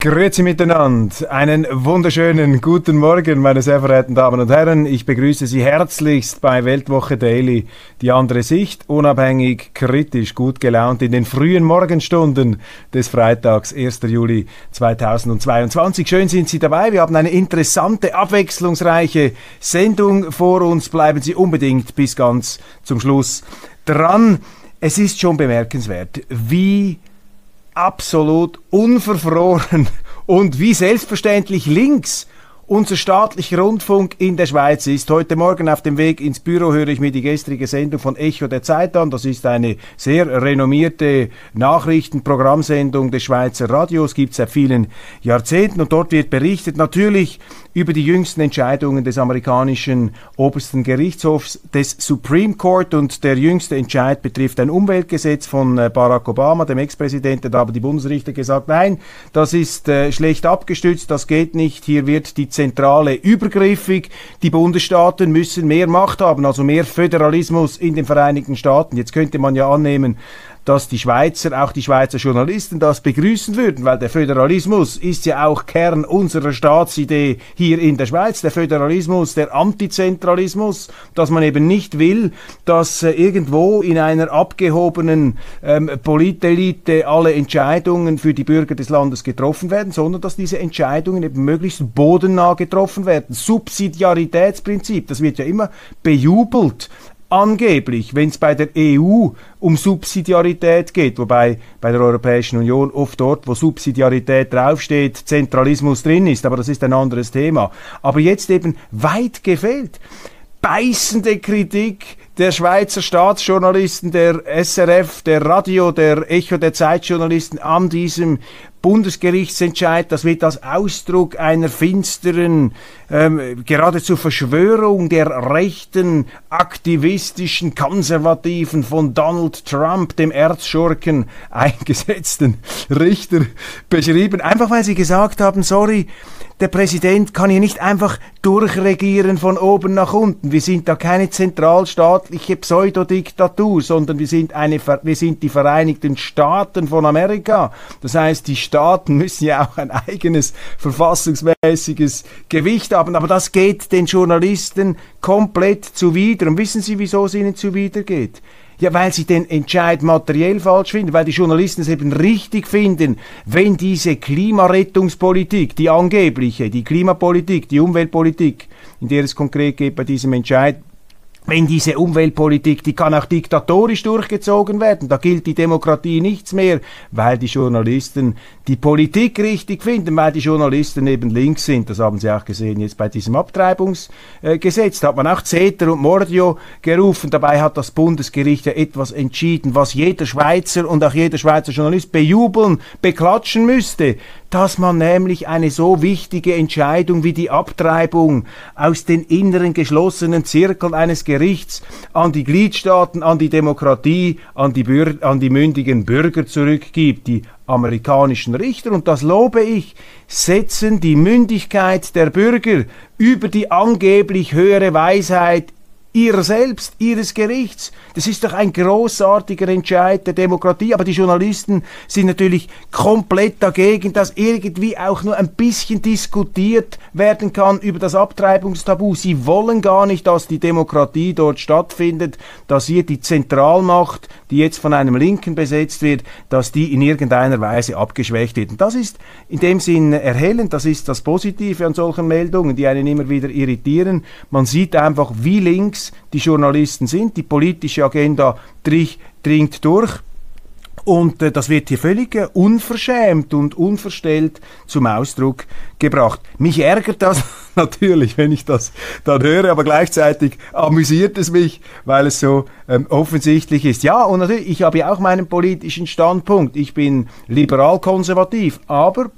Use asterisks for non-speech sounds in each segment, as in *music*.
Grüezi miteinander. Einen wunderschönen guten Morgen, meine sehr verehrten Damen und Herren. Ich begrüße Sie herzlichst bei Weltwoche Daily. Die andere Sicht, unabhängig, kritisch, gut gelaunt in den frühen Morgenstunden des Freitags, 1. Juli 2022. Schön sind Sie dabei. Wir haben eine interessante, abwechslungsreiche Sendung vor uns. Bleiben Sie unbedingt bis ganz zum Schluss dran. Es ist schon bemerkenswert, wie absolut unverfroren und wie selbstverständlich links unser staatlicher Rundfunk in der Schweiz ist. Heute Morgen auf dem Weg ins Büro höre ich mir die gestrige Sendung von Echo der Zeit an. Das ist eine sehr renommierte Nachrichtenprogrammsendung des Schweizer Radios, gibt es seit vielen Jahrzehnten und dort wird berichtet natürlich über die jüngsten Entscheidungen des amerikanischen obersten Gerichtshofs des Supreme Court und der jüngste Entscheid betrifft ein Umweltgesetz von äh, Barack Obama, dem Ex-Präsidenten. Da haben die Bundesrichter gesagt, nein, das ist äh, schlecht abgestützt, das geht nicht. Hier wird die Zentrale übergriffig. Die Bundesstaaten müssen mehr Macht haben, also mehr Föderalismus in den Vereinigten Staaten. Jetzt könnte man ja annehmen, dass die Schweizer, auch die Schweizer Journalisten das begrüßen würden, weil der Föderalismus ist ja auch Kern unserer Staatsidee hier in der Schweiz. Der Föderalismus, der Antizentralismus, dass man eben nicht will, dass äh, irgendwo in einer abgehobenen ähm, Politelite alle Entscheidungen für die Bürger des Landes getroffen werden, sondern dass diese Entscheidungen eben möglichst bodennah getroffen werden. Subsidiaritätsprinzip, das wird ja immer bejubelt angeblich, wenn es bei der EU um Subsidiarität geht, wobei bei der Europäischen Union oft dort, wo Subsidiarität draufsteht, Zentralismus drin ist, aber das ist ein anderes Thema. Aber jetzt eben weit gefehlt. Beißende Kritik der Schweizer Staatsjournalisten, der SRF, der Radio, der Echo der Zeitjournalisten an diesem Bundesgerichtsentscheid, das wird als Ausdruck einer finsteren, ähm, geradezu Verschwörung der rechten, aktivistischen, konservativen, von Donald Trump, dem Erzschurken, *laughs* eingesetzten Richter beschrieben. Einfach weil sie gesagt haben, sorry, der Präsident kann hier nicht einfach durchregieren von oben nach unten. Wir sind da keine zentralstaatliche Pseudodiktatur, sondern wir sind, eine, wir sind die Vereinigten Staaten von Amerika. Das heißt, die Staaten müssen ja auch ein eigenes verfassungsmäßiges Gewicht haben. Aber das geht den Journalisten komplett zuwider. Und wissen Sie, wieso es ihnen zuwider geht? Ja, weil sie den Entscheid materiell falsch finden, weil die Journalisten es eben richtig finden, wenn diese Klimarettungspolitik, die angebliche, die Klimapolitik, die Umweltpolitik, in der es konkret geht bei diesem Entscheid, wenn diese Umweltpolitik, die kann auch diktatorisch durchgezogen werden, da gilt die Demokratie nichts mehr, weil die Journalisten die Politik richtig finden, weil die Journalisten eben links sind. Das haben Sie auch gesehen jetzt bei diesem Abtreibungsgesetz. Da hat man auch Zeter und Mordio gerufen. Dabei hat das Bundesgericht ja etwas entschieden, was jeder Schweizer und auch jeder Schweizer Journalist bejubeln, beklatschen müsste dass man nämlich eine so wichtige Entscheidung wie die Abtreibung aus den inneren geschlossenen Zirkeln eines Gerichts an die Gliedstaaten, an die Demokratie, an die, Bür an die mündigen Bürger zurückgibt. Die amerikanischen Richter, und das lobe ich, setzen die Mündigkeit der Bürger über die angeblich höhere Weisheit ihrer selbst, ihres Gerichts. Das ist doch ein großartiger Entscheid der Demokratie. Aber die Journalisten sind natürlich komplett dagegen, dass irgendwie auch nur ein bisschen diskutiert werden kann über das Abtreibungstabu. Sie wollen gar nicht, dass die Demokratie dort stattfindet, dass hier die Zentralmacht, die jetzt von einem Linken besetzt wird, dass die in irgendeiner Weise abgeschwächt wird. Und das ist in dem Sinn erhellend. Das ist das Positive an solchen Meldungen, die einen immer wieder irritieren. Man sieht einfach, wie links die Journalisten sind. Die politische Agenda dringt durch. Und äh, das wird hier völlig äh, unverschämt und unverstellt zum Ausdruck gebracht. Mich ärgert das *laughs* natürlich, wenn ich das dann höre, aber gleichzeitig amüsiert es mich, weil es so ähm, offensichtlich ist. Ja, und natürlich, ich habe ja auch meinen politischen Standpunkt. Ich bin liberal-konservativ, aber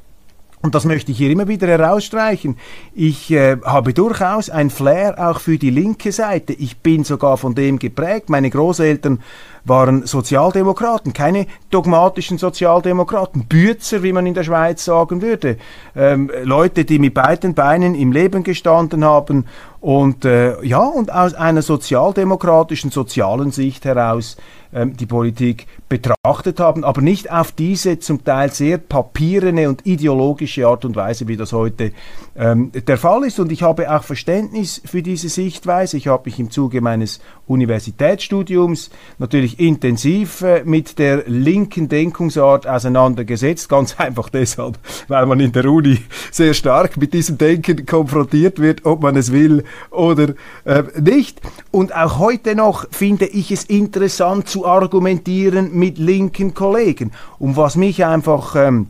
und das möchte ich hier immer wieder herausstreichen. Ich äh, habe durchaus ein Flair auch für die linke Seite. Ich bin sogar von dem geprägt. Meine Großeltern waren Sozialdemokraten, keine dogmatischen Sozialdemokraten, Bützer, wie man in der Schweiz sagen würde. Ähm, Leute, die mit beiden Beinen im Leben gestanden haben und äh, ja, und aus einer sozialdemokratischen, sozialen Sicht heraus ähm, die Politik betrachtet haben, aber nicht auf diese zum Teil sehr papierene und ideologische Art und Weise, wie das heute ähm, der Fall ist. Und ich habe auch Verständnis für diese Sichtweise. Ich habe mich im Zuge meines Universitätsstudiums natürlich intensiv äh, mit der linken Denkungsart auseinandergesetzt, ganz *laughs* einfach deshalb, weil man in der Uni sehr stark mit diesem Denken konfrontiert wird, ob man es will oder äh, nicht. Und auch heute noch finde ich es interessant zu argumentieren mit linken Kollegen. Und was mich einfach ähm,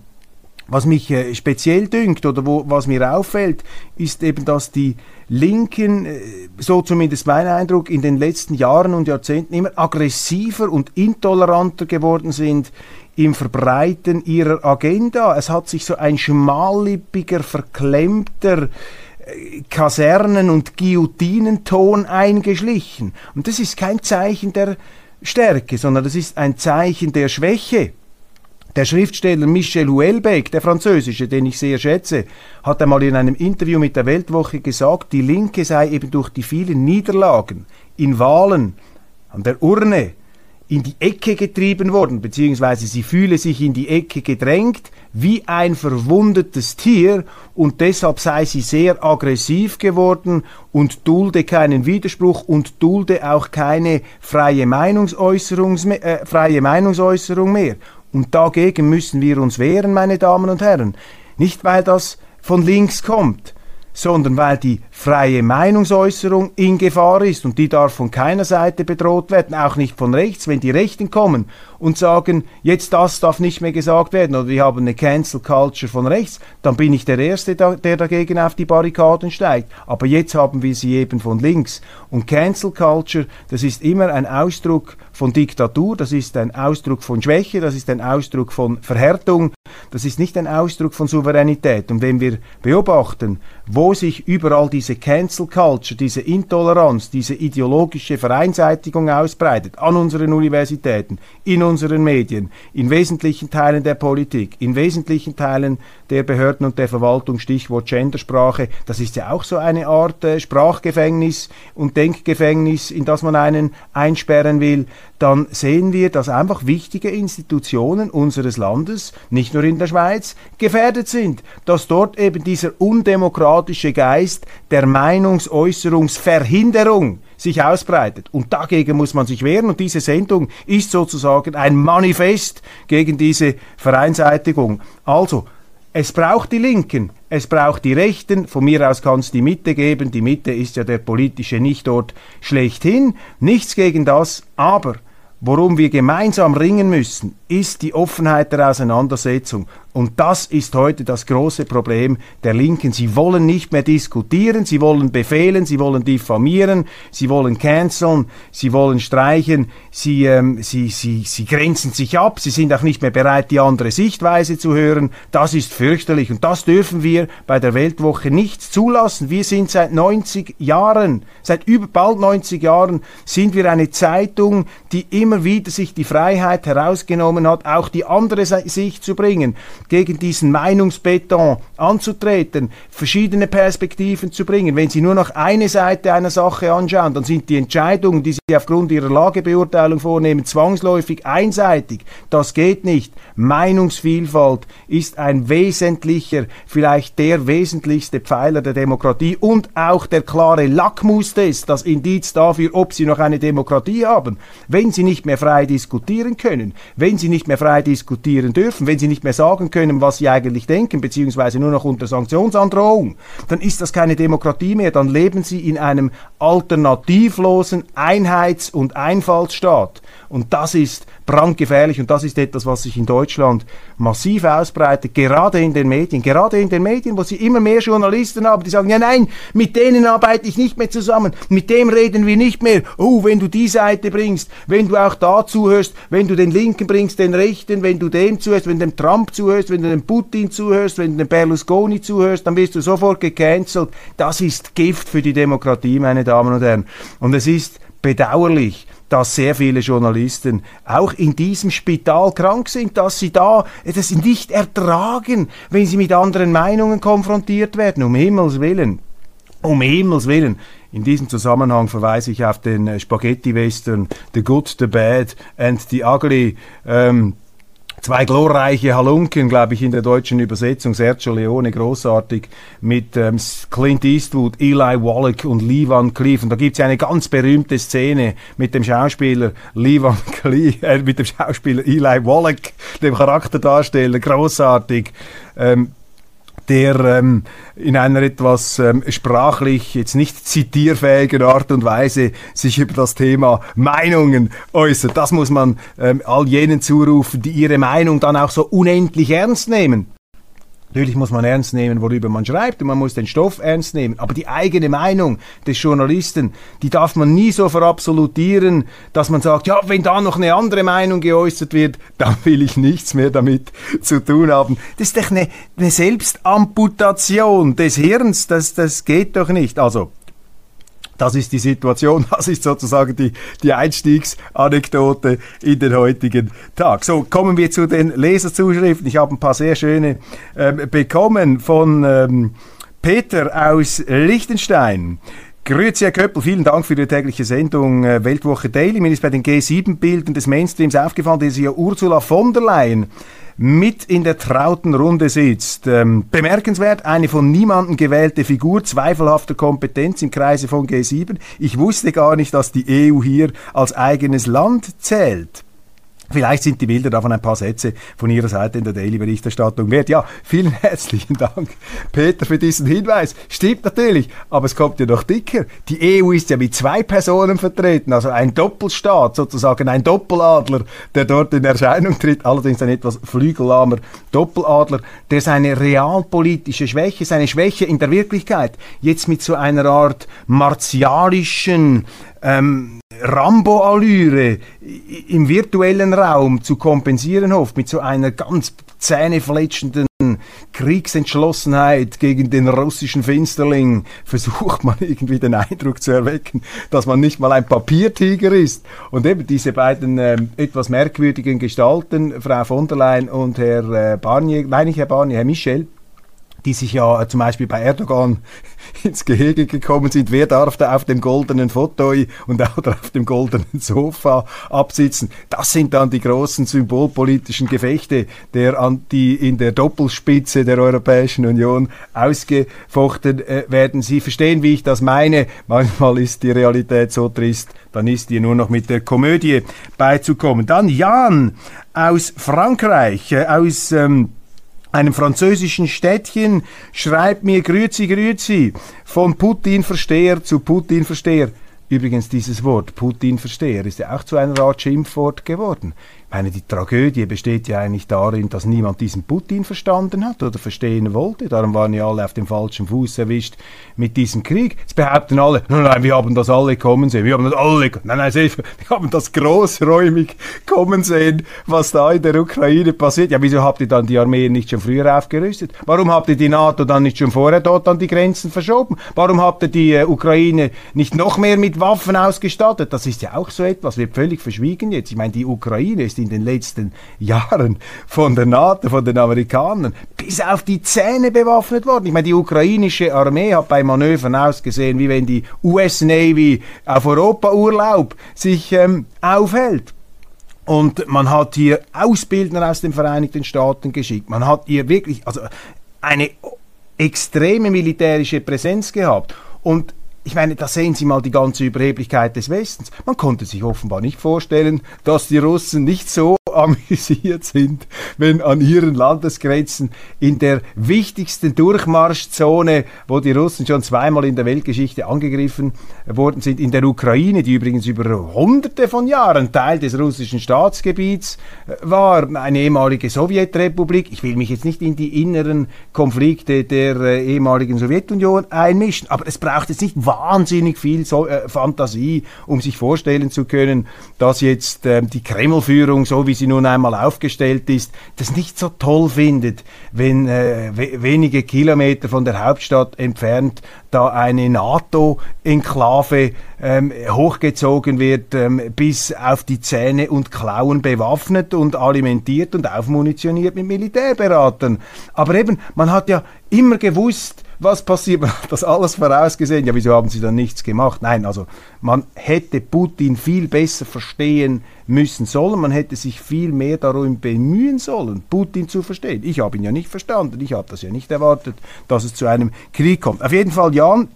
was mich äh, speziell dünkt oder wo, was mir auffällt, ist eben, dass die Linken, äh, so zumindest mein Eindruck, in den letzten Jahren und Jahrzehnten immer aggressiver und intoleranter geworden sind im Verbreiten ihrer Agenda. Es hat sich so ein schmallippiger, verklemmter Kasernen- und Guillotinenton eingeschlichen. Und das ist kein Zeichen der Stärke, sondern das ist ein Zeichen der Schwäche. Der Schriftsteller Michel Houellebecq, der französische, den ich sehr schätze, hat einmal in einem Interview mit der Weltwoche gesagt, die Linke sei eben durch die vielen Niederlagen in Wahlen an der Urne in die Ecke getrieben worden, beziehungsweise sie fühle sich in die Ecke gedrängt, wie ein verwundetes Tier, und deshalb sei sie sehr aggressiv geworden und dulde keinen Widerspruch und dulde auch keine freie Meinungsäußerung, äh, freie Meinungsäußerung mehr. Und dagegen müssen wir uns wehren, meine Damen und Herren. Nicht, weil das von links kommt, sondern weil die freie Meinungsäußerung in Gefahr ist und die darf von keiner Seite bedroht werden, auch nicht von rechts. Wenn die Rechten kommen und sagen, jetzt das darf nicht mehr gesagt werden oder wir haben eine Cancel Culture von rechts, dann bin ich der Erste, der dagegen auf die Barrikaden steigt. Aber jetzt haben wir sie eben von links. Und Cancel Culture, das ist immer ein Ausdruck von Diktatur, das ist ein Ausdruck von Schwäche, das ist ein Ausdruck von Verhärtung, das ist nicht ein Ausdruck von Souveränität. Und wenn wir beobachten, wo sich überall diese Cancel Culture, diese Intoleranz, diese ideologische Vereinseitigung ausbreitet, an unseren Universitäten, in unseren Medien, in wesentlichen Teilen der Politik, in wesentlichen Teilen der Behörden und der Verwaltung, Stichwort Gendersprache, das ist ja auch so eine Art äh, Sprachgefängnis und Denkgefängnis, in das man einen einsperren will, dann sehen wir, dass einfach wichtige Institutionen unseres Landes, nicht nur in der Schweiz, gefährdet sind, dass dort eben dieser undemokratische Geist der Meinungsäußerungsverhinderung sich ausbreitet. Und dagegen muss man sich wehren. Und diese Sendung ist sozusagen ein Manifest gegen diese Vereinseitigung. Also, es braucht die Linken, es braucht die Rechten, von mir aus kann es die Mitte geben, die Mitte ist ja der politische Nichtort schlechthin, nichts gegen das, aber worum wir gemeinsam ringen müssen, ist die Offenheit der Auseinandersetzung. Und das ist heute das große Problem der Linken. Sie wollen nicht mehr diskutieren, sie wollen befehlen, sie wollen diffamieren, sie wollen canceln, sie wollen streichen, sie, ähm, sie, sie, sie grenzen sich ab, sie sind auch nicht mehr bereit, die andere Sichtweise zu hören. Das ist fürchterlich und das dürfen wir bei der Weltwoche nicht zulassen. Wir sind seit 90 Jahren, seit über bald 90 Jahren, sind wir eine Zeitung, die immer wieder sich die Freiheit herausgenommen hat, auch die andere Sicht zu bringen gegen diesen Meinungsbeton anzutreten, verschiedene Perspektiven zu bringen. Wenn Sie nur noch eine Seite einer Sache anschauen, dann sind die Entscheidungen, die Sie aufgrund Ihrer Lagebeurteilung vornehmen, zwangsläufig einseitig. Das geht nicht. Meinungsvielfalt ist ein wesentlicher, vielleicht der wesentlichste Pfeiler der Demokratie und auch der klare Lackmustest, das Indiz dafür, ob Sie noch eine Demokratie haben. Wenn Sie nicht mehr frei diskutieren können, wenn Sie nicht mehr frei diskutieren dürfen, wenn Sie nicht mehr sagen können, was sie eigentlich denken, beziehungsweise nur noch unter Sanktionsandrohung, dann ist das keine Demokratie mehr, dann leben sie in einem alternativlosen Einheits- und Einfallsstaat. Und das ist brandgefährlich und das ist etwas, was sich in Deutschland massiv ausbreitet, gerade in den Medien, gerade in den Medien, wo sie immer mehr Journalisten haben, die sagen, ja nein, mit denen arbeite ich nicht mehr zusammen, mit dem reden wir nicht mehr. Oh, wenn du die Seite bringst, wenn du auch da zuhörst, wenn du den Linken bringst, den Rechten, wenn du dem zuhörst, wenn du dem Trump zuhörst, wenn du dem Putin zuhörst, wenn du dem Berlusconi zuhörst, dann wirst du sofort gecancelt. Das ist Gift für die Demokratie, meine Damen und Herren. Und es ist bedauerlich, dass sehr viele Journalisten auch in diesem Spital krank sind, dass sie da das nicht ertragen, wenn sie mit anderen Meinungen konfrontiert werden, um Himmels Willen. Um Himmels Willen. In diesem Zusammenhang verweise ich auf den äh, Spaghetti-Western The Good, The Bad and The Ugly. Ähm, Zwei glorreiche Halunken, glaube ich, in der deutschen Übersetzung. Sergio Leone, großartig, mit ähm, Clint Eastwood, Eli Wallach und Lee Van Cleef. Und da gibt es eine ganz berühmte Szene mit dem Schauspieler Lee Van *laughs* Cleef, äh, mit dem Schauspieler Eli Wallach, dem Charakterdarsteller, großartig. Ähm, der ähm, in einer etwas ähm, sprachlich jetzt nicht zitierfähigen Art und Weise sich über das Thema Meinungen äußert. Das muss man ähm, all jenen zurufen, die ihre Meinung dann auch so unendlich ernst nehmen. Natürlich muss man ernst nehmen, worüber man schreibt und man muss den Stoff ernst nehmen. Aber die eigene Meinung des Journalisten, die darf man nie so verabsolutieren, dass man sagt, ja, wenn da noch eine andere Meinung geäußert wird, *laughs* dann will ich nichts mehr damit zu tun haben. Das ist doch eine, eine Selbstamputation des Hirns, das, das geht doch nicht. Also, das ist die Situation, *laughs* das ist sozusagen die, die Einstiegsanekdote in den heutigen Tag. So, kommen wir zu den Leserzuschriften. Ich habe ein paar sehr schöne ähm, bekommen von ähm, Peter aus Liechtenstein. Grüezi, Herr Köppel, vielen Dank für die tägliche Sendung äh, Weltwoche Daily. Mir ist bei den G7-Bildern des Mainstreams aufgefallen, dass ja Ursula von der Leyen mit in der trauten Runde sitzt. Ähm, bemerkenswert, eine von niemandem gewählte Figur zweifelhafter Kompetenz im Kreise von G7. Ich wusste gar nicht, dass die EU hier als eigenes Land zählt. Vielleicht sind die Bilder davon ein paar Sätze von Ihrer Seite in der Daily-Berichterstattung wert. Ja, vielen herzlichen Dank, Peter, für diesen Hinweis. Stimmt natürlich, aber es kommt ja noch dicker. Die EU ist ja mit zwei Personen vertreten, also ein Doppelstaat, sozusagen ein Doppeladler, der dort in Erscheinung tritt, allerdings ein etwas flügellahmer Doppeladler, der seine realpolitische Schwäche, seine Schwäche in der Wirklichkeit jetzt mit so einer Art martialischen ähm, Rambo-Allüre im virtuellen Raum zu kompensieren hofft, mit so einer ganz zähnefletschenden Kriegsentschlossenheit gegen den russischen Finsterling, versucht man irgendwie den Eindruck zu erwecken, dass man nicht mal ein Papiertiger ist. Und eben diese beiden äh, etwas merkwürdigen Gestalten, Frau von der Leyen und Herr äh, Barnier, nein nicht Herr Barnier, Herr Michel, die sich ja äh, zum Beispiel bei Erdogan *laughs* ins Gehege gekommen sind. Wer darf da auf dem goldenen Foto und auch auf dem goldenen Sofa absitzen? Das sind dann die großen symbolpolitischen Gefechte, der die in der Doppelspitze der Europäischen Union ausgefochten äh, werden. Sie verstehen, wie ich das meine. Manchmal ist die Realität so trist, dann ist ihr nur noch mit der Komödie beizukommen. Dann Jan aus Frankreich, äh, aus ähm, einem französischen Städtchen, schreibt mir Grüezi, Grüezi, von Putin-Versteher zu Putin-Versteher. Übrigens, dieses Wort Putin-Versteher ist ja auch zu einer Art Schimpfwort geworden meine, die Tragödie besteht ja eigentlich darin, dass niemand diesen Putin verstanden hat oder verstehen wollte. Darum waren ja alle auf dem falschen Fuß erwischt mit diesem Krieg. Jetzt behaupten alle, nein, nein, wir haben das alle kommen sehen. Wir haben das alle, nein, nein, wir haben das großräumig kommen sehen, was da in der Ukraine passiert. Ja, wieso habt ihr dann die Armee nicht schon früher aufgerüstet? Warum habt ihr die NATO dann nicht schon vorher dort an die Grenzen verschoben? Warum habt ihr die äh, Ukraine nicht noch mehr mit Waffen ausgestattet? Das ist ja auch so etwas, wird völlig verschwiegen jetzt. Ich meine, die Ukraine ist in den letzten Jahren von der NATO, von den Amerikanern, bis auf die Zähne bewaffnet worden. Ich meine, die ukrainische Armee hat bei Manövern ausgesehen, wie wenn die US Navy auf Europa-Urlaub sich ähm, aufhält. Und man hat hier Ausbildner aus den Vereinigten Staaten geschickt. Man hat hier wirklich also eine extreme militärische Präsenz gehabt. Und ich meine, da sehen Sie mal die ganze Überheblichkeit des Westens. Man konnte sich offenbar nicht vorstellen, dass die Russen nicht so *laughs* amüsiert sind, wenn an ihren Landesgrenzen in der wichtigsten Durchmarschzone, wo die Russen schon zweimal in der Weltgeschichte angegriffen worden sind, in der Ukraine, die übrigens über hunderte von Jahren Teil des russischen Staatsgebiets war, eine ehemalige Sowjetrepublik. Ich will mich jetzt nicht in die inneren Konflikte der äh, ehemaligen Sowjetunion einmischen, aber es braucht jetzt nicht wahnsinnig viel so äh, Fantasie, um sich vorstellen zu können, dass jetzt äh, die Kremlführung, so wie sie nun einmal aufgestellt ist, das nicht so toll findet, wenn äh, wenige Kilometer von der Hauptstadt entfernt da eine NATO-Enklave ähm, hochgezogen wird, ähm, bis auf die Zähne und Klauen bewaffnet und alimentiert und aufmunitioniert mit Militärberatern. Aber eben, man hat ja immer gewusst, was passiert? Man hat das alles vorausgesehen. Ja, wieso haben sie dann nichts gemacht? Nein, also man hätte Putin viel besser verstehen müssen sollen. Man hätte sich viel mehr darum bemühen sollen, Putin zu verstehen. Ich habe ihn ja nicht verstanden. Ich habe das ja nicht erwartet, dass es zu einem Krieg kommt. Auf jeden Fall, Jan,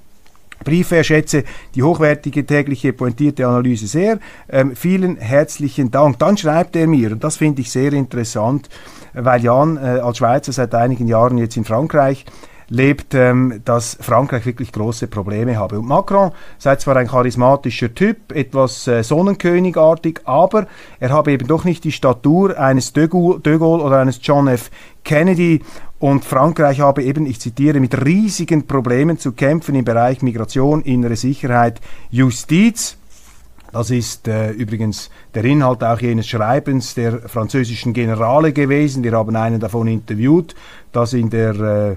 Briefe, schätze die hochwertige tägliche pointierte Analyse sehr. Ähm, vielen herzlichen Dank. Dann schreibt er mir, und das finde ich sehr interessant, weil Jan äh, als Schweizer seit einigen Jahren jetzt in Frankreich lebt, ähm, dass Frankreich wirklich große Probleme habe. Und Macron sei zwar ein charismatischer Typ, etwas äh, Sonnenkönigartig, aber er habe eben doch nicht die Statur eines de Gaulle, de Gaulle oder eines John F. Kennedy. Und Frankreich habe eben, ich zitiere, mit riesigen Problemen zu kämpfen im Bereich Migration, innere Sicherheit, Justiz. Das ist äh, übrigens der Inhalt auch jenes Schreibens der französischen Generale gewesen. Wir haben einen davon interviewt das in der äh,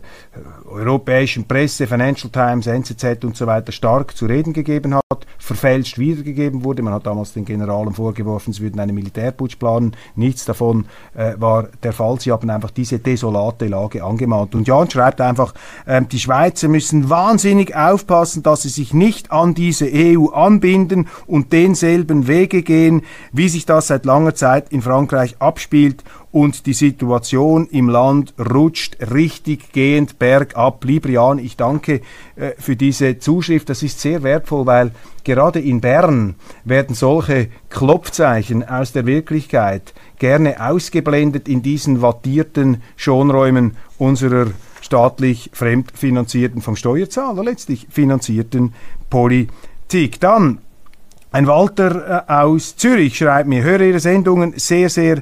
europäischen Presse, Financial Times, NZZ und so weiter stark zu reden gegeben hat, verfälscht wiedergegeben wurde. Man hat damals den Generalen vorgeworfen, sie würden einen Militärputsch planen. Nichts davon äh, war der Fall. Sie haben einfach diese desolate Lage angemahnt. Und Jan schreibt einfach, äh, die Schweizer müssen wahnsinnig aufpassen, dass sie sich nicht an diese EU anbinden und denselben Wege gehen, wie sich das seit langer Zeit in Frankreich abspielt und die Situation im Land rutscht richtig gehend bergab. Lieber ich danke äh, für diese Zuschrift. Das ist sehr wertvoll, weil gerade in Bern werden solche Klopfzeichen aus der Wirklichkeit gerne ausgeblendet in diesen wattierten Schonräumen unserer staatlich fremdfinanzierten, vom Steuerzahler letztlich finanzierten Politik. Dann ein Walter äh, aus Zürich schreibt mir, höre Ihre Sendungen sehr, sehr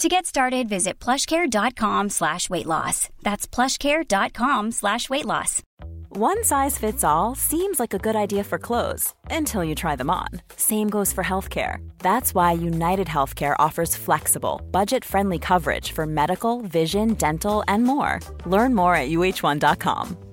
To get started, visit plushcare.com slash weight loss. That's plushcare.com slash weight loss. One size fits all seems like a good idea for clothes until you try them on. Same goes for healthcare. That's why United Healthcare offers flexible, budget-friendly coverage for medical, vision, dental, and more. Learn more at uh1.com.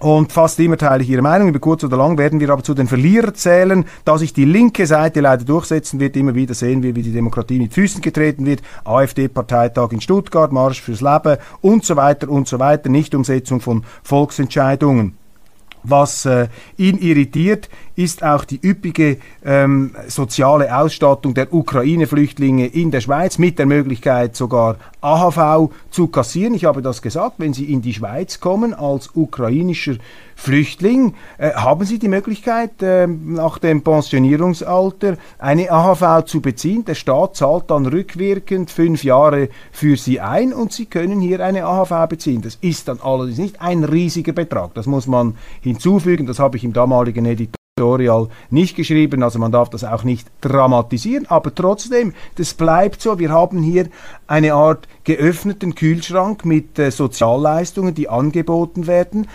Und fast immer teile ich Ihre Meinung. Über kurz oder lang werden wir aber zu den Verlierern zählen. Da sich die linke Seite leider durchsetzen wird, immer wieder sehen wir, wie die Demokratie mit Füßen getreten wird. AfD-Parteitag in Stuttgart, Marsch fürs Leben und so weiter und so weiter. Nichtumsetzung von Volksentscheidungen. Was äh, ihn irritiert, ist auch die üppige ähm, soziale Ausstattung der Ukraine-Flüchtlinge in der Schweiz mit der Möglichkeit sogar AHV zu kassieren. Ich habe das gesagt, wenn Sie in die Schweiz kommen als ukrainischer Flüchtling, äh, haben Sie die Möglichkeit, äh, nach dem Pensionierungsalter eine AHV zu beziehen. Der Staat zahlt dann rückwirkend fünf Jahre für Sie ein und Sie können hier eine AHV beziehen. Das ist dann allerdings nicht ein riesiger Betrag. Das muss man hinzufügen. Das habe ich im damaligen Editor Editorial nicht geschrieben, also man darf das auch nicht dramatisieren, aber trotzdem, das bleibt so. Wir haben hier eine Art geöffneten Kühlschrank mit äh, Sozialleistungen, die angeboten werden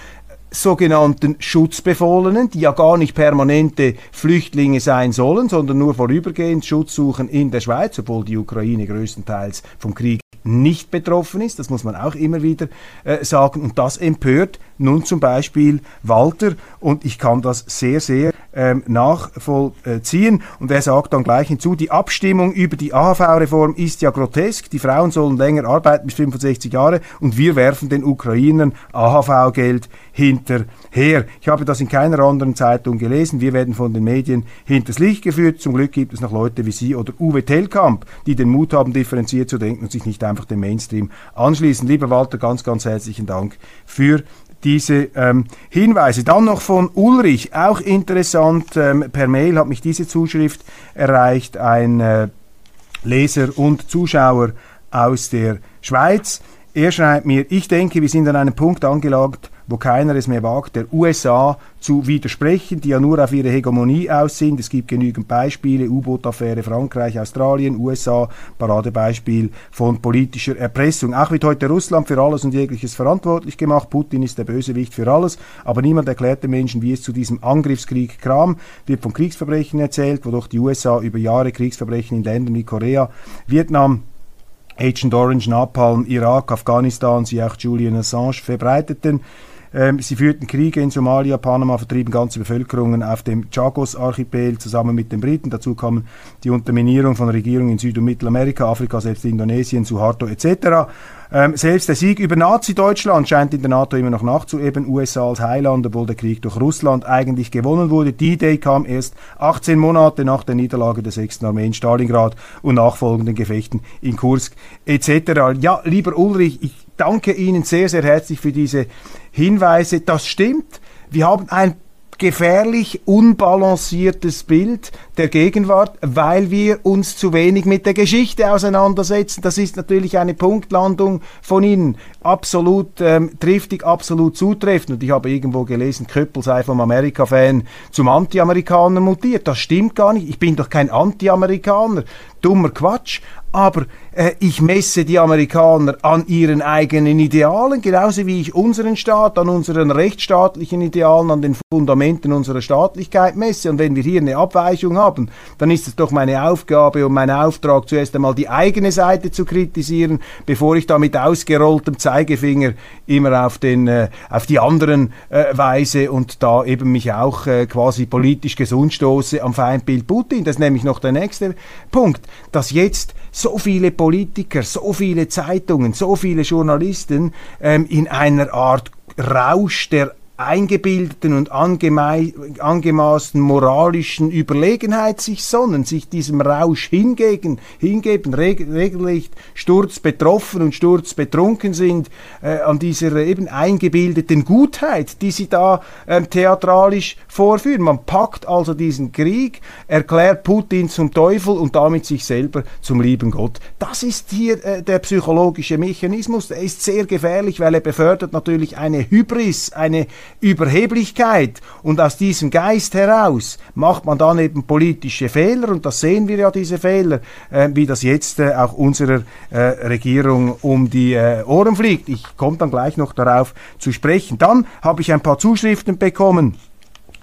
sogenannten Schutzbefohlenen, die ja gar nicht permanente Flüchtlinge sein sollen, sondern nur vorübergehend Schutz suchen in der Schweiz, obwohl die Ukraine größtenteils vom Krieg nicht betroffen ist. Das muss man auch immer wieder äh, sagen. Und das empört nun zum Beispiel Walter und ich kann das sehr, sehr ähm, nachvollziehen. Und er sagt dann gleich hinzu, die Abstimmung über die AHV-Reform ist ja grotesk. Die Frauen sollen länger arbeiten bis 65 Jahre und wir werfen den Ukrainern AHV-Geld hinterher. Ich habe das in keiner anderen Zeitung gelesen. Wir werden von den Medien hinters Licht geführt. Zum Glück gibt es noch Leute wie Sie oder Uwe Tellkamp, die den Mut haben, differenziert zu denken und sich nicht einfach dem Mainstream anschließen. Lieber Walter, ganz, ganz herzlichen Dank für diese ähm, Hinweise. Dann noch von Ulrich, auch interessant, ähm, per Mail hat mich diese Zuschrift erreicht, ein äh, Leser und Zuschauer aus der Schweiz. Er schreibt mir, ich denke, wir sind an einem Punkt angelangt, wo keiner es mehr wagt, der USA zu widersprechen, die ja nur auf ihre Hegemonie aus sind. Es gibt genügend Beispiele, U-Boot-Affäre Frankreich, Australien, USA, Paradebeispiel von politischer Erpressung. Auch wird heute Russland für alles und jegliches verantwortlich gemacht. Putin ist der Bösewicht für alles, aber niemand erklärt den Menschen, wie es zu diesem Angriffskrieg kam. Wird von Kriegsverbrechen erzählt, wodurch die USA über Jahre Kriegsverbrechen in Ländern wie Korea, Vietnam, Agent Orange, Napalm, Irak, Afghanistan, sie auch Julian Assange verbreiteten. Ähm, sie führten Kriege in Somalia, Panama, vertrieben ganze Bevölkerungen auf dem Chagos-Archipel zusammen mit den Briten. Dazu kamen die Unterminierung von Regierungen in Süd- und Mittelamerika, Afrika, selbst Indonesien, Suharto etc. Ähm, selbst der Sieg über Nazi-Deutschland scheint in der NATO immer noch nachzueben. USA als Heiland, obwohl der Krieg durch Russland eigentlich gewonnen wurde. Die Day kam erst 18 Monate nach der Niederlage der 6. Armee in Stalingrad und nachfolgenden Gefechten in Kursk etc. Ja, lieber Ulrich, ich danke Ihnen sehr, sehr herzlich für diese Hinweise. Das stimmt. Wir haben ein gefährlich unbalanciertes Bild der Gegenwart, weil wir uns zu wenig mit der Geschichte auseinandersetzen. Das ist natürlich eine Punktlandung von Ihnen. Absolut ähm, triftig, absolut zutreffend. Und ich habe irgendwo gelesen, Köppel sei vom Amerika-Fan zum Anti-Amerikaner mutiert. Das stimmt gar nicht. Ich bin doch kein Anti-Amerikaner. Dummer Quatsch. Aber äh, ich messe die Amerikaner an ihren eigenen Idealen, genauso wie ich unseren Staat an unseren rechtsstaatlichen Idealen, an den Fundamenten unserer Staatlichkeit messe. Und wenn wir hier eine Abweichung haben, dann ist es doch meine Aufgabe und mein Auftrag, zuerst einmal die eigene Seite zu kritisieren, bevor ich da mit ausgerolltem Zeigefinger immer auf, den, äh, auf die anderen äh, weise und da eben mich auch äh, quasi politisch gesund stoße am Feindbild Putin. Das ist nämlich noch der nächste Punkt, dass jetzt so viele Politiker, so viele Zeitungen, so viele Journalisten ähm, in einer Art Rausch der eingebildeten und angemaßten moralischen Überlegenheit sich sonnen, sich diesem Rausch hingegen, hingeben, reg regelrecht sturzbetroffen und sturzbetrunken sind äh, an dieser eben eingebildeten Gutheit, die sie da äh, theatralisch vorführen. Man packt also diesen Krieg, erklärt Putin zum Teufel und damit sich selber zum lieben Gott. Das ist hier äh, der psychologische Mechanismus. Der ist sehr gefährlich, weil er befördert natürlich eine Hybris, eine Überheblichkeit und aus diesem Geist heraus macht man dann eben politische Fehler und das sehen wir ja, diese Fehler, äh, wie das jetzt äh, auch unserer äh, Regierung um die äh, Ohren fliegt. Ich komme dann gleich noch darauf zu sprechen. Dann habe ich ein paar Zuschriften bekommen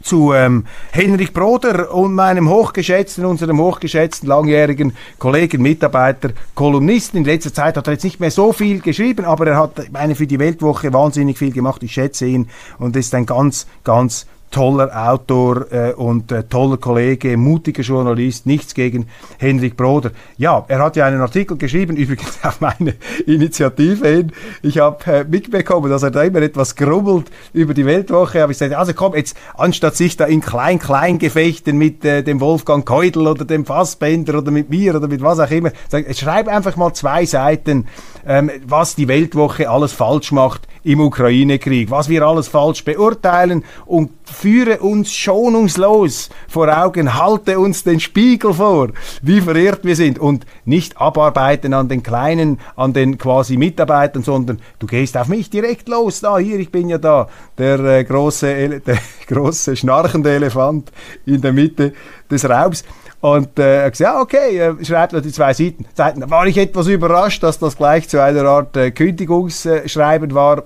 zu ähm, Henrik Broder und meinem hochgeschätzten, unserem hochgeschätzten langjährigen Kollegen, Mitarbeiter, Kolumnisten. In letzter Zeit hat er jetzt nicht mehr so viel geschrieben, aber er hat meine für die Weltwoche wahnsinnig viel gemacht. Ich schätze ihn und ist ein ganz, ganz toller Autor äh, und äh, toller Kollege, mutiger Journalist, nichts gegen Henrik Broder. Ja, er hat ja einen Artikel geschrieben, *laughs* übrigens auf meine Initiative hin. Ich habe äh, mitbekommen, dass er da immer etwas grummelt über die Weltwoche. Habe ich gesagt, also komm, jetzt anstatt sich da in Klein-Klein-Gefechten mit äh, dem Wolfgang Keudel oder dem Fassbender oder mit mir oder mit was auch immer, sag, schreib einfach mal zwei Seiten, ähm, was die Weltwoche alles falsch macht im Ukraine-Krieg, was wir alles falsch beurteilen und führe uns schonungslos vor Augen, halte uns den Spiegel vor, wie verirrt wir sind und nicht abarbeiten an den Kleinen, an den quasi Mitarbeitern, sondern du gehst auf mich direkt los, da, hier, ich bin ja da, der äh, große, *laughs* der große schnarchende Elefant in der Mitte des Raums. Und äh, gesagt, ja, okay, äh, schreibt noch die zwei. Seiten. Da war ich etwas überrascht, dass das gleich zu einer Art äh, Kündigungsschreiben war.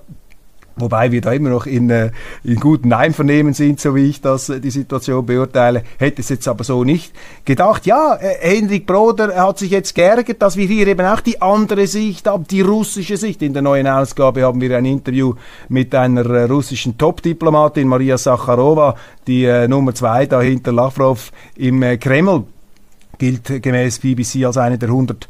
Wobei wir da immer noch in, äh, in guten Einvernehmen sind, so wie ich das äh, die Situation beurteile, hätte es jetzt aber so nicht gedacht. Ja, äh, Henrik Broder hat sich jetzt geärgert, dass wir hier eben auch die andere Sicht haben, die russische Sicht. In der neuen Ausgabe haben wir ein Interview mit einer äh, russischen Top-Diplomatin, Maria Sacharowa, die äh, Nummer zwei da hinter Lavrov im äh, Kreml gilt gemäß BBC als eine der 100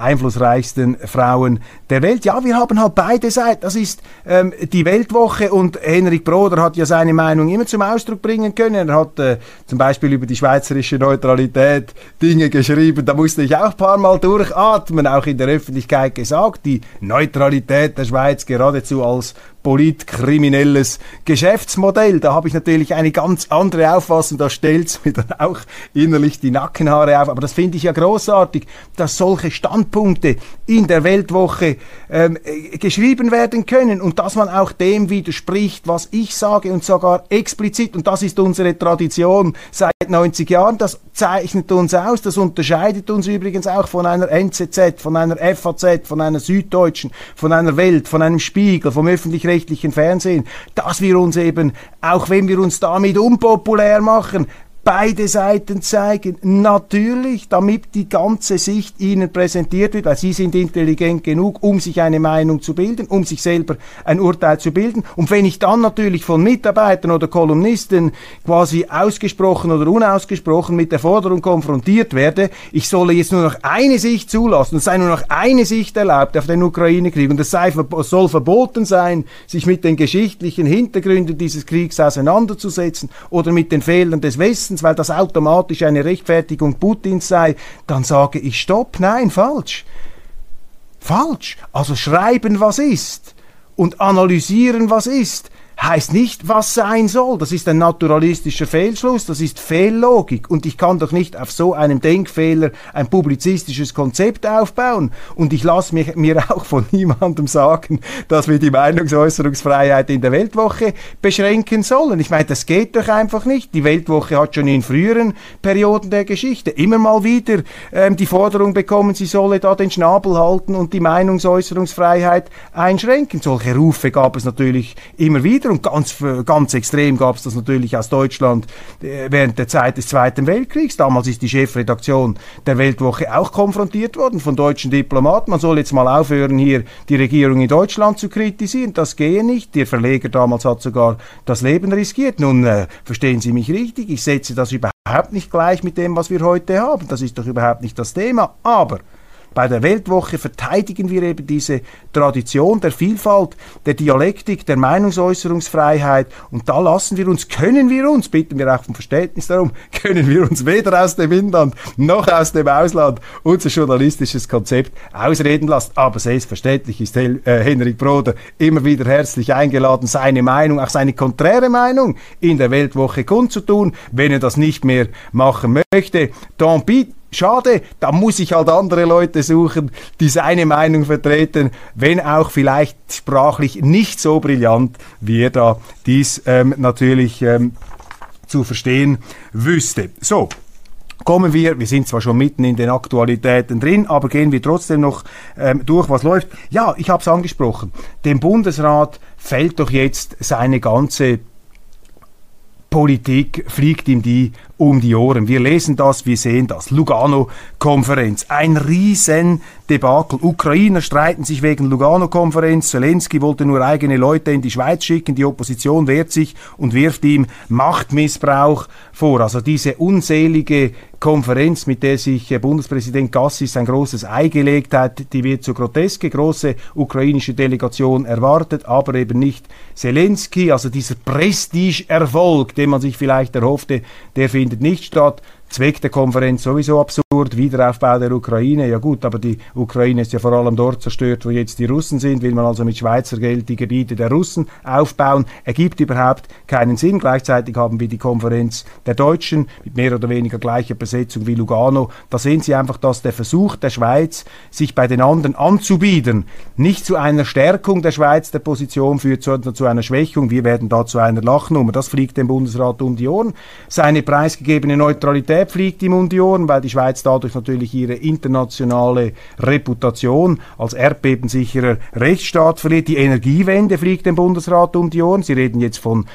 einflussreichsten Frauen der Welt. Ja, wir haben halt beide Seiten. Das ist ähm, die Weltwoche und Henrik Broder hat ja seine Meinung immer zum Ausdruck bringen können. Er hat äh, zum Beispiel über die schweizerische Neutralität Dinge geschrieben, da musste ich auch ein paar Mal durchatmen, auch in der Öffentlichkeit gesagt, die Neutralität der Schweiz geradezu als politkriminelles Geschäftsmodell. Da habe ich natürlich eine ganz andere Auffassung, da stellt es mir dann auch innerlich die Nackenhaare auf. Aber das finde ich ja großartig, dass solche Standpunkte in der Weltwoche ähm, äh, geschrieben werden können und dass man auch dem widerspricht, was ich sage und sogar explizit. Und das ist unsere Tradition seit 90 Jahren. Das zeichnet uns aus, das unterscheidet uns übrigens auch von einer NZZ, von einer FAZ, von einer Süddeutschen, von einer Welt, von einem Spiegel, vom öffentlich öffentlich-rechtlichen Fernsehen, dass wir uns eben, auch wenn wir uns damit unpopulär machen, beide Seiten zeigen. Natürlich, damit die ganze Sicht Ihnen präsentiert wird, weil Sie sind intelligent genug, um sich eine Meinung zu bilden, um sich selber ein Urteil zu bilden. Und wenn ich dann natürlich von Mitarbeitern oder Kolumnisten quasi ausgesprochen oder unausgesprochen mit der Forderung konfrontiert werde, ich solle jetzt nur noch eine Sicht zulassen, es sei nur noch eine Sicht erlaubt auf den Ukraine-Krieg und es sei, soll verboten sein, sich mit den geschichtlichen Hintergründen dieses Kriegs auseinanderzusetzen oder mit den Fehlern des Westens, erstens, weil das automatisch eine Rechtfertigung Putins sei, dann sage ich Stopp, nein, falsch. Falsch. Also schreiben, was ist und analysieren, was ist heißt nicht, was sein soll. Das ist ein naturalistischer Fehlschluss, das ist Fehllogik. Und ich kann doch nicht auf so einem Denkfehler ein publizistisches Konzept aufbauen. Und ich lasse mir, *laughs* auch von niemandem sagen, dass wir die Meinungsäußerungsfreiheit in der Weltwoche beschränken sollen. Ich meine, das geht doch einfach nicht. Die Weltwoche hat schon in früheren Perioden der Geschichte immer mal wieder ähm, die Forderung bekommen, sie solle da den Schnabel halten und die Meinungsäußerungsfreiheit einschränken. Solche Rufe gab es natürlich immer wieder und ganz, ganz extrem gab es das natürlich aus Deutschland äh, während der Zeit des Zweiten Weltkriegs. Damals ist die Chefredaktion der Weltwoche auch konfrontiert worden von deutschen Diplomaten. Man soll jetzt mal aufhören, hier die Regierung in Deutschland zu kritisieren. Das gehe nicht. Der Verleger damals hat sogar das Leben riskiert. Nun äh, verstehen Sie mich richtig. Ich setze das überhaupt nicht gleich mit dem, was wir heute haben. Das ist doch überhaupt nicht das Thema. Aber bei der Weltwoche verteidigen wir eben diese Tradition der Vielfalt, der Dialektik, der Meinungsäußerungsfreiheit und da lassen wir uns, können wir uns, bitten wir auch um Verständnis darum, *laughs* können wir uns weder aus dem Inland noch aus dem Ausland unser journalistisches Konzept ausreden lassen. Aber selbstverständlich ist Hel äh, Henrik Broder immer wieder herzlich eingeladen, seine Meinung, auch seine konträre Meinung in der Weltwoche kundzutun. Wenn er das nicht mehr machen möchte, tant pis, Schade, da muss ich halt andere Leute suchen, die seine Meinung vertreten, wenn auch vielleicht sprachlich nicht so brillant, wie er da dies ähm, natürlich ähm, zu verstehen wüsste. So, kommen wir, wir sind zwar schon mitten in den Aktualitäten drin, aber gehen wir trotzdem noch ähm, durch, was läuft. Ja, ich habe es angesprochen, dem Bundesrat fällt doch jetzt seine ganze Politik, fliegt ihm die um die Ohren. Wir lesen das, wir sehen das. Lugano-Konferenz. Ein Riesendebakel. Ukrainer streiten sich wegen Lugano-Konferenz. Zelensky wollte nur eigene Leute in die Schweiz schicken. Die Opposition wehrt sich und wirft ihm Machtmissbrauch vor. Also diese unselige Konferenz, mit der sich Bundespräsident Gassis ein großes Ei gelegt hat, die wird zu groteske. Große ukrainische Delegation erwartet, aber eben nicht Zelensky. Also dieser Prestigeerfolg, den man sich vielleicht erhoffte, der findet findet nicht statt. Zweck der Konferenz sowieso absurd, Wiederaufbau der Ukraine, ja gut, aber die Ukraine ist ja vor allem dort zerstört, wo jetzt die Russen sind, will man also mit Schweizer Geld die Gebiete der Russen aufbauen, ergibt überhaupt keinen Sinn. Gleichzeitig haben wir die Konferenz der Deutschen mit mehr oder weniger gleicher Besetzung wie Lugano. Da sehen Sie einfach, dass der Versuch der Schweiz, sich bei den anderen anzubieten, nicht zu einer Stärkung der Schweiz der Position führt, sondern zu einer Schwächung. Wir werden da zu einer Lachnummer. Das fliegt dem Bundesrat um die Ohren. Seine preisgegebene Neutralität fliegt im die Ohren, weil die Schweiz dadurch natürlich ihre internationale Reputation als erdbebensicherer Rechtsstaat verliert. Die Energiewende fliegt dem Bundesrat um die Ohren. Sie reden jetzt von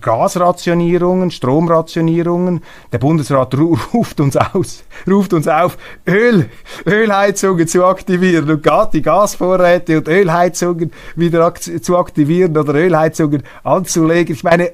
Gasrationierungen, Stromrationierungen. Der Bundesrat *laughs* ruft uns aus, ruft uns auf, Öl, Ölheizungen zu aktivieren und die Gasvorräte und Ölheizungen wieder zu aktivieren oder Ölheizungen anzulegen. Ich meine,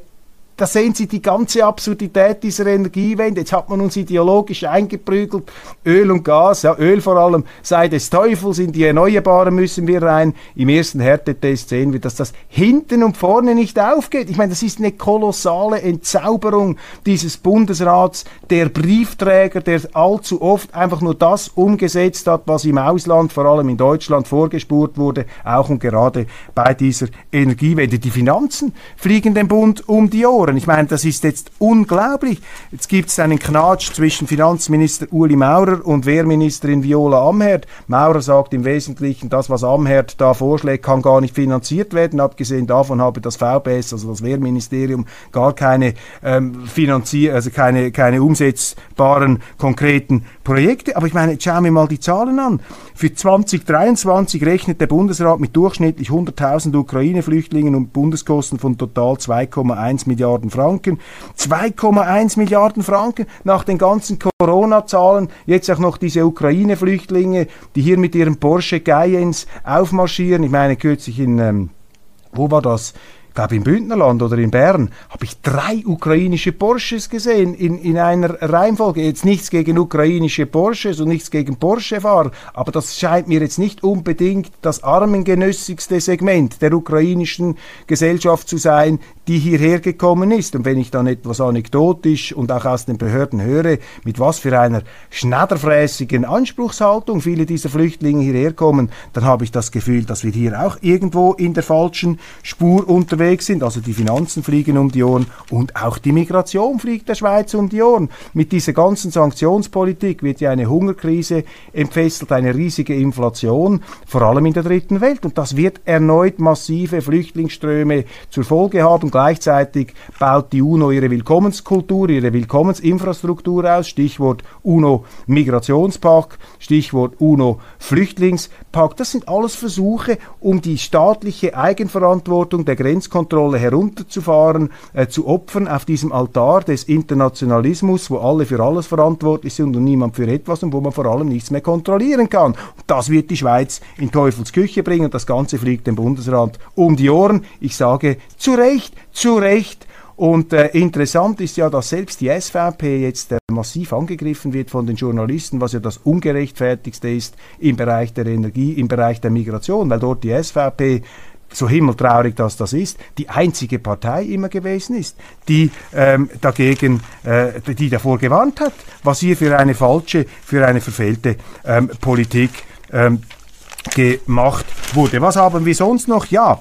da sehen Sie die ganze Absurdität dieser Energiewende. Jetzt hat man uns ideologisch eingeprügelt. Öl und Gas, ja, Öl vor allem sei des Teufels, in die Erneuerbaren müssen wir rein. Im ersten Härtetest sehen wir, dass das hinten und vorne nicht aufgeht. Ich meine, das ist eine kolossale Entzauberung dieses Bundesrats, der Briefträger, der allzu oft einfach nur das umgesetzt hat, was im Ausland, vor allem in Deutschland, vorgespurt wurde, auch und gerade bei dieser Energiewende. Die Finanzen fliegen dem Bund um die Ohren verloren. Ich meine, das ist jetzt unglaublich. Jetzt gibt es einen Knatsch zwischen Finanzminister Uli Maurer und Wehrministerin Viola Amherd. Maurer sagt im Wesentlichen, das, was Amherd da vorschlägt, kann gar nicht finanziert werden. Abgesehen davon habe das VBS, also das Wehrministerium, gar keine ähm, Finanzier also keine, keine umsetzbaren konkreten Projekte. Aber ich meine, jetzt schauen wir mal die Zahlen an. Für 2023 rechnet der Bundesrat mit durchschnittlich 100.000 Ukraine-Flüchtlingen und Bundeskosten von total 2,1 Milliarden Franken. 2,1 Milliarden Franken nach den ganzen Corona-Zahlen. Jetzt auch noch diese Ukraine-Flüchtlinge, die hier mit ihrem Porsche Cayens aufmarschieren. Ich meine, kürzlich in, ähm, wo war das? Ich glaube im Bündnerland oder in Bern, habe ich drei ukrainische Porsches gesehen in, in einer Reihenfolge. Jetzt nichts gegen ukrainische Porsches und nichts gegen Porsche-Fahrer, aber das scheint mir jetzt nicht unbedingt das armengenössigste Segment der ukrainischen Gesellschaft zu sein, die hierher gekommen ist. Und wenn ich dann etwas anekdotisch und auch aus den Behörden höre, mit was für einer schnatterfräßigen Anspruchshaltung viele dieser Flüchtlinge hierher kommen, dann habe ich das Gefühl, dass wir hier auch irgendwo in der falschen Spur unterwegs sind. Also die Finanzen fliegen um die Ohren und auch die Migration fliegt der Schweiz um die Ohren. Mit dieser ganzen Sanktionspolitik wird ja eine Hungerkrise entfesselt, eine riesige Inflation, vor allem in der dritten Welt. Und das wird erneut massive Flüchtlingsströme zur Folge haben. Gleichzeitig baut die UNO ihre Willkommenskultur, ihre Willkommensinfrastruktur aus. Stichwort UNO Migrationspakt, Stichwort UNO Flüchtlingspakt. Das sind alles Versuche, um die staatliche Eigenverantwortung der Grenz Grenzkontrolle herunterzufahren, äh, zu opfern auf diesem Altar des Internationalismus, wo alle für alles verantwortlich sind und niemand für etwas und wo man vor allem nichts mehr kontrollieren kann. Das wird die Schweiz in Teufels Küche bringen und das Ganze fliegt dem Bundesrat um die Ohren. Ich sage zu Recht, zu Recht. Und äh, interessant ist ja, dass selbst die SVP jetzt äh, massiv angegriffen wird von den Journalisten, was ja das ungerechtfertigste ist im Bereich der Energie, im Bereich der Migration, weil dort die SVP so himmeltraurig dass das ist, die einzige Partei immer gewesen ist, die ähm, dagegen, äh, die davor gewarnt hat, was hier für eine falsche, für eine verfehlte ähm, Politik ähm, gemacht wurde. Was haben wir sonst noch? Ja,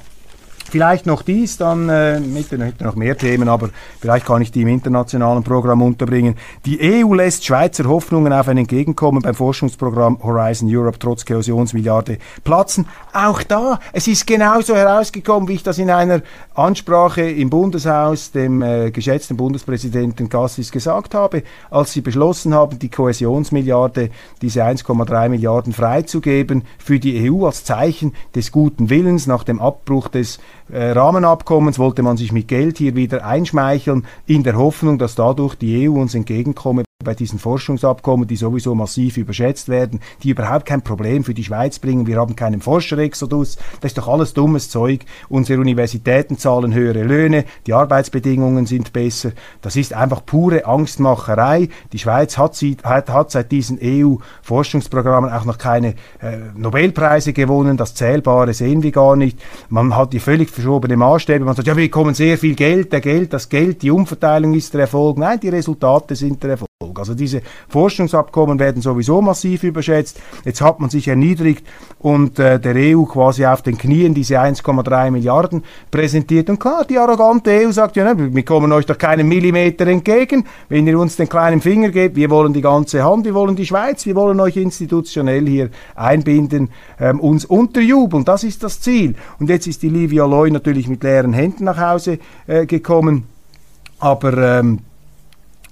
Vielleicht noch dies, dann äh, mit hätte noch mehr Themen, aber vielleicht kann ich die im internationalen Programm unterbringen. Die EU lässt Schweizer Hoffnungen auf ein Entgegenkommen beim Forschungsprogramm Horizon Europe trotz Kohäsionsmilliarde platzen. Auch da, es ist genauso herausgekommen, wie ich das in einer Ansprache im Bundeshaus dem äh, geschätzten Bundespräsidenten Gassis gesagt habe, als sie beschlossen haben, die Kohäsionsmilliarde, diese 1,3 Milliarden freizugeben für die EU als Zeichen des guten Willens nach dem Abbruch des Rahmenabkommens wollte man sich mit Geld hier wieder einschmeicheln, in der Hoffnung, dass dadurch die EU uns entgegenkomme bei diesen Forschungsabkommen, die sowieso massiv überschätzt werden, die überhaupt kein Problem für die Schweiz bringen. Wir haben keinen Forscherexodus. Das ist doch alles dummes Zeug. Unsere Universitäten zahlen höhere Löhne, die Arbeitsbedingungen sind besser. Das ist einfach pure Angstmacherei. Die Schweiz hat, sie, hat, hat seit diesen EU-Forschungsprogrammen auch noch keine äh, Nobelpreise gewonnen. Das Zählbare sehen wir gar nicht. Man hat die völlig verschobene Maßstäbe. Man sagt, ja, wir bekommen sehr viel Geld, der Geld, das Geld, die Umverteilung ist der Erfolg. Nein, die Resultate sind der Erfolg. Also diese Forschungsabkommen werden sowieso massiv überschätzt. Jetzt hat man sich erniedrigt und äh, der EU quasi auf den Knien diese 1,3 Milliarden präsentiert. Und klar, die arrogante EU sagt ja, ne, wir kommen euch doch keinen Millimeter entgegen, wenn ihr uns den kleinen Finger gebt. Wir wollen die ganze Hand, wir wollen die Schweiz, wir wollen euch institutionell hier einbinden, ähm, uns unterjubeln. Das ist das Ziel. Und jetzt ist die Livia Loy natürlich mit leeren Händen nach Hause äh, gekommen. Aber ähm,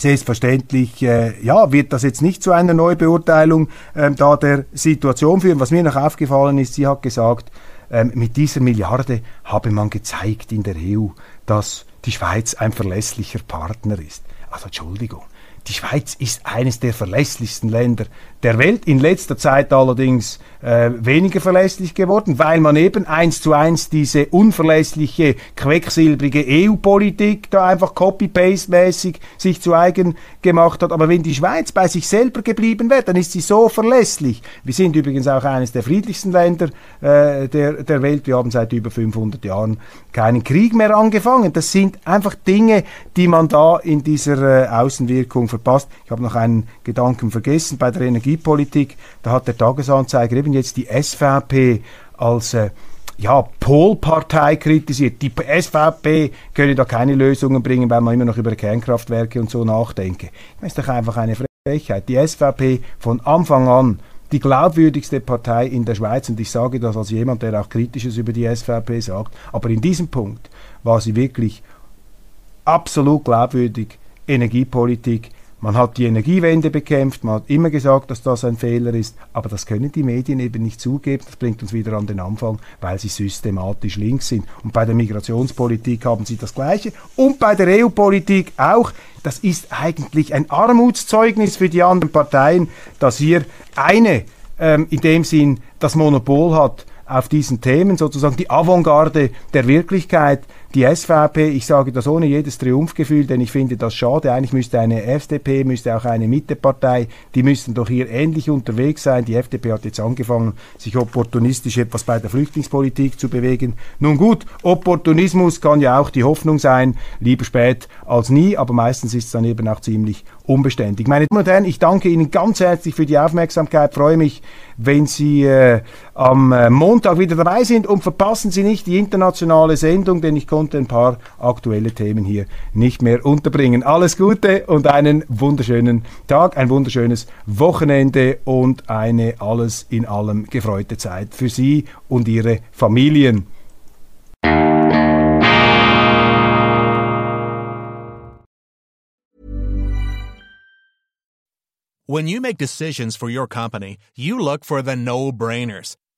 Selbstverständlich äh, ja, wird das jetzt nicht zu einer Neubeurteilung ähm, da der Situation führen. Was mir noch aufgefallen ist, sie hat gesagt, ähm, mit dieser Milliarde habe man gezeigt in der EU, dass die Schweiz ein verlässlicher Partner ist. Also Entschuldigung, die Schweiz ist eines der verlässlichsten Länder der Welt. In letzter Zeit allerdings äh, weniger verlässlich geworden, weil man eben eins zu eins diese unverlässliche, quecksilbrige EU-Politik da einfach copy-paste-mäßig sich zu eigen gemacht hat. Aber wenn die Schweiz bei sich selber geblieben wäre, dann ist sie so verlässlich. Wir sind übrigens auch eines der friedlichsten Länder äh, der, der Welt. Wir haben seit über 500 Jahren keinen Krieg mehr angefangen. Das sind einfach Dinge, die man da in dieser äh, Außenwirkung verpasst. Ich habe noch einen Gedanken vergessen bei der Energie Energiepolitik, da hat der Tagesanzeiger eben jetzt die SVP als äh, ja, Polpartei kritisiert. Die SVP könne da keine Lösungen bringen, weil man immer noch über Kernkraftwerke und so nachdenke. Das ist doch einfach eine Frechheit. Die SVP von Anfang an die glaubwürdigste Partei in der Schweiz und ich sage das als jemand, der auch Kritisches über die SVP sagt, aber in diesem Punkt war sie wirklich absolut glaubwürdig. Energiepolitik man hat die Energiewende bekämpft, man hat immer gesagt, dass das ein Fehler ist, aber das können die Medien eben nicht zugeben. Das bringt uns wieder an den Anfang, weil sie systematisch links sind. Und bei der Migrationspolitik haben sie das Gleiche und bei der EU-Politik auch. Das ist eigentlich ein Armutszeugnis für die anderen Parteien, dass hier eine ähm, in dem Sinn das Monopol hat auf diesen Themen, sozusagen die Avantgarde der Wirklichkeit die SVP, ich sage das ohne jedes Triumphgefühl, denn ich finde das schade. Eigentlich müsste eine FDP, müsste auch eine Mittepartei, die müssten doch hier ähnlich unterwegs sein. Die FDP hat jetzt angefangen, sich opportunistisch etwas bei der Flüchtlingspolitik zu bewegen. Nun gut, Opportunismus kann ja auch die Hoffnung sein, lieber spät als nie, aber meistens ist es dann eben auch ziemlich unbeständig. Meine Damen und Herren, ich danke Ihnen ganz herzlich für die Aufmerksamkeit, freue mich, wenn Sie äh, am äh, Montag wieder dabei sind und verpassen Sie nicht die internationale Sendung, denn ich konnte ein paar aktuelle Themen hier nicht mehr unterbringen. Alles Gute und einen wunderschönen Tag, ein wunderschönes Wochenende und eine alles in allem gefreute Zeit für Sie und Ihre Familien. When you make decisions for your company, you look for the no-brainers.